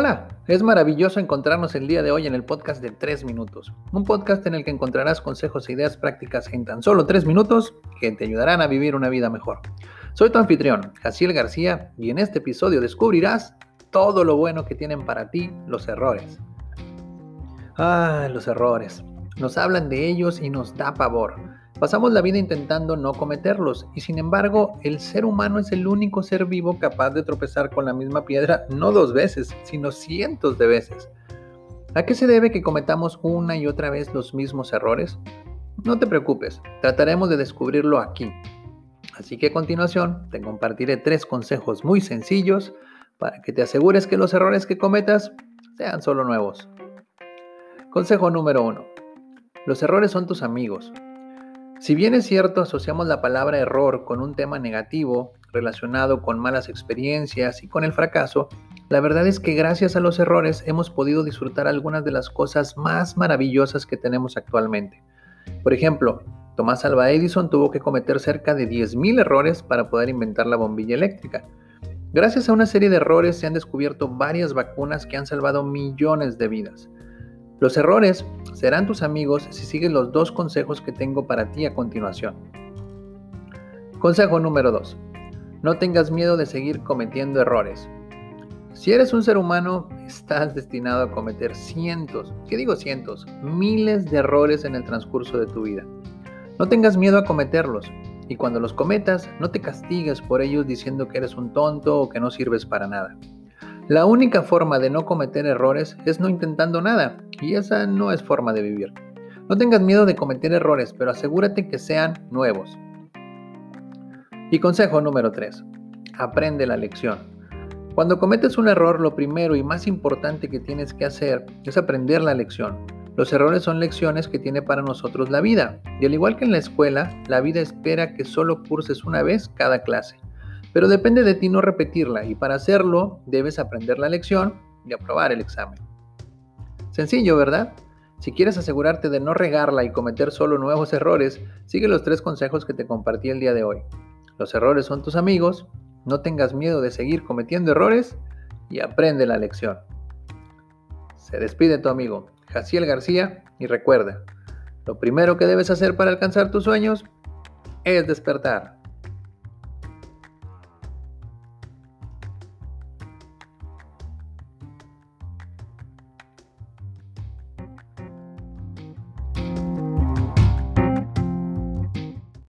Hola, es maravilloso encontrarnos el día de hoy en el podcast de 3 minutos, un podcast en el que encontrarás consejos e ideas prácticas en tan solo 3 minutos que te ayudarán a vivir una vida mejor. Soy tu anfitrión, Jaciel García, y en este episodio descubrirás todo lo bueno que tienen para ti los errores. Ah, los errores. Nos hablan de ellos y nos da pavor. Pasamos la vida intentando no cometerlos y sin embargo el ser humano es el único ser vivo capaz de tropezar con la misma piedra no dos veces, sino cientos de veces. ¿A qué se debe que cometamos una y otra vez los mismos errores? No te preocupes, trataremos de descubrirlo aquí. Así que a continuación te compartiré tres consejos muy sencillos para que te asegures que los errores que cometas sean solo nuevos. Consejo número 1. Los errores son tus amigos, si bien es cierto, asociamos la palabra error con un tema negativo relacionado con malas experiencias y con el fracaso, la verdad es que gracias a los errores hemos podido disfrutar algunas de las cosas más maravillosas que tenemos actualmente. Por ejemplo, Tomás Alva Edison tuvo que cometer cerca de 10.000 errores para poder inventar la bombilla eléctrica. Gracias a una serie de errores se han descubierto varias vacunas que han salvado millones de vidas. Los errores serán tus amigos si sigues los dos consejos que tengo para ti a continuación. Consejo número 2. No tengas miedo de seguir cometiendo errores. Si eres un ser humano, estás destinado a cometer cientos, ¿qué digo cientos? Miles de errores en el transcurso de tu vida. No tengas miedo a cometerlos y cuando los cometas, no te castigues por ellos diciendo que eres un tonto o que no sirves para nada. La única forma de no cometer errores es no intentando nada, y esa no es forma de vivir. No tengas miedo de cometer errores, pero asegúrate que sean nuevos. Y consejo número 3. Aprende la lección. Cuando cometes un error, lo primero y más importante que tienes que hacer es aprender la lección. Los errores son lecciones que tiene para nosotros la vida, y al igual que en la escuela, la vida espera que solo curses una vez cada clase. Pero depende de ti no repetirla y para hacerlo debes aprender la lección y aprobar el examen. Sencillo, ¿verdad? Si quieres asegurarte de no regarla y cometer solo nuevos errores, sigue los tres consejos que te compartí el día de hoy. Los errores son tus amigos, no tengas miedo de seguir cometiendo errores y aprende la lección. Se despide tu amigo Jaciel García y recuerda, lo primero que debes hacer para alcanzar tus sueños es despertar.